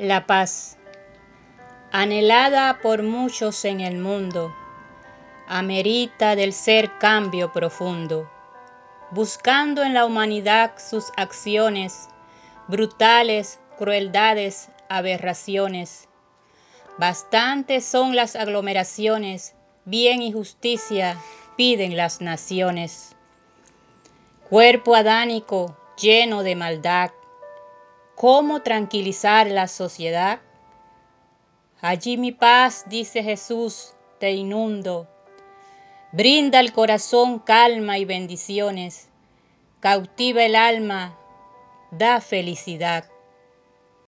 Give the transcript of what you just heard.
La paz, anhelada por muchos en el mundo, amerita del ser cambio profundo, buscando en la humanidad sus acciones, brutales crueldades, aberraciones. Bastantes son las aglomeraciones, bien y justicia piden las naciones. Cuerpo adánico lleno de maldad, ¿Cómo tranquilizar la sociedad? Allí mi paz, dice Jesús, te inundo. Brinda al corazón calma y bendiciones. Cautiva el alma, da felicidad.